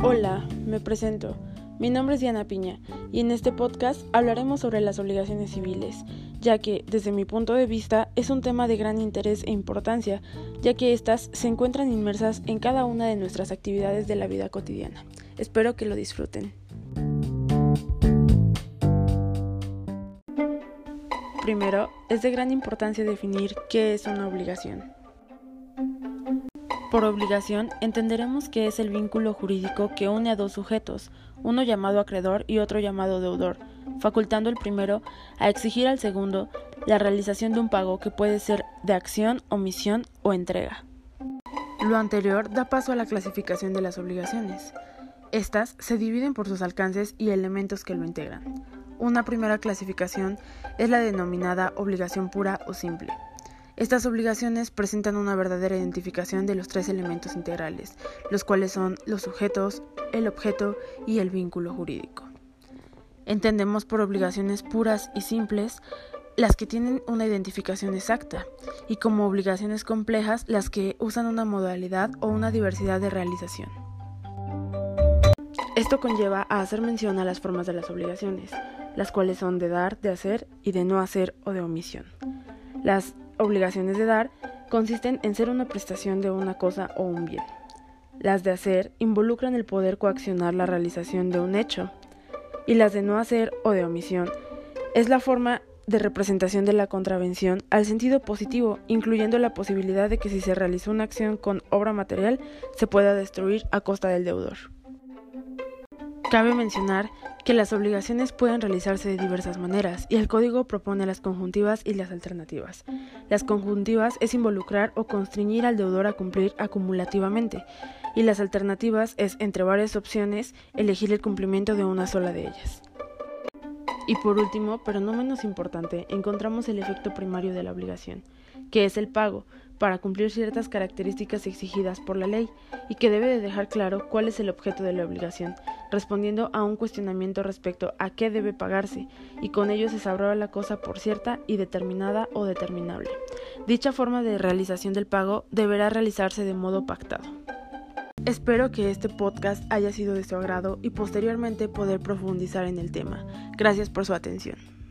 Hola, me presento. Mi nombre es Diana Piña y en este podcast hablaremos sobre las obligaciones civiles, ya que, desde mi punto de vista, es un tema de gran interés e importancia, ya que éstas se encuentran inmersas en cada una de nuestras actividades de la vida cotidiana. Espero que lo disfruten. Primero, es de gran importancia definir qué es una obligación. Por obligación entenderemos que es el vínculo jurídico que une a dos sujetos, uno llamado acreedor y otro llamado deudor, facultando el primero a exigir al segundo la realización de un pago que puede ser de acción, omisión o entrega. Lo anterior da paso a la clasificación de las obligaciones. Estas se dividen por sus alcances y elementos que lo integran. Una primera clasificación es la denominada obligación pura o simple. Estas obligaciones presentan una verdadera identificación de los tres elementos integrales, los cuales son los sujetos, el objeto y el vínculo jurídico. Entendemos por obligaciones puras y simples las que tienen una identificación exacta y como obligaciones complejas las que usan una modalidad o una diversidad de realización. Esto conlleva a hacer mención a las formas de las obligaciones, las cuales son de dar, de hacer y de no hacer o de omisión. Las obligaciones de dar consisten en ser una prestación de una cosa o un bien. Las de hacer involucran el poder coaccionar la realización de un hecho. Y las de no hacer o de omisión es la forma de representación de la contravención al sentido positivo, incluyendo la posibilidad de que si se realizó una acción con obra material se pueda destruir a costa del deudor. Cabe mencionar que las obligaciones pueden realizarse de diversas maneras y el código propone las conjuntivas y las alternativas. Las conjuntivas es involucrar o constreñir al deudor a cumplir acumulativamente y las alternativas es, entre varias opciones, elegir el cumplimiento de una sola de ellas. Y por último, pero no menos importante, encontramos el efecto primario de la obligación, que es el pago, para cumplir ciertas características exigidas por la ley y que debe de dejar claro cuál es el objeto de la obligación, respondiendo a un cuestionamiento respecto a qué debe pagarse, y con ello se sabrá la cosa por cierta y determinada o determinable. Dicha forma de realización del pago deberá realizarse de modo pactado. Espero que este podcast haya sido de su agrado y posteriormente poder profundizar en el tema. Gracias por su atención.